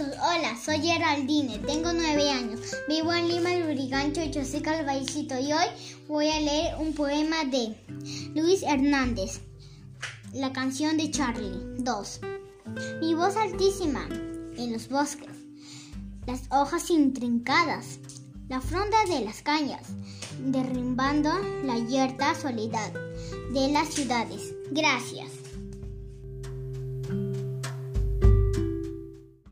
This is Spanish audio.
Hola, soy Geraldine, tengo nueve años, vivo en Lima, el Lurigancho, yo soy Calvaicito y hoy voy a leer un poema de Luis Hernández, la canción de Charlie 2. Mi voz altísima en los bosques, las hojas intrincadas, la fronda de las cañas, derrimbando la yerta soledad de las ciudades. Gracias.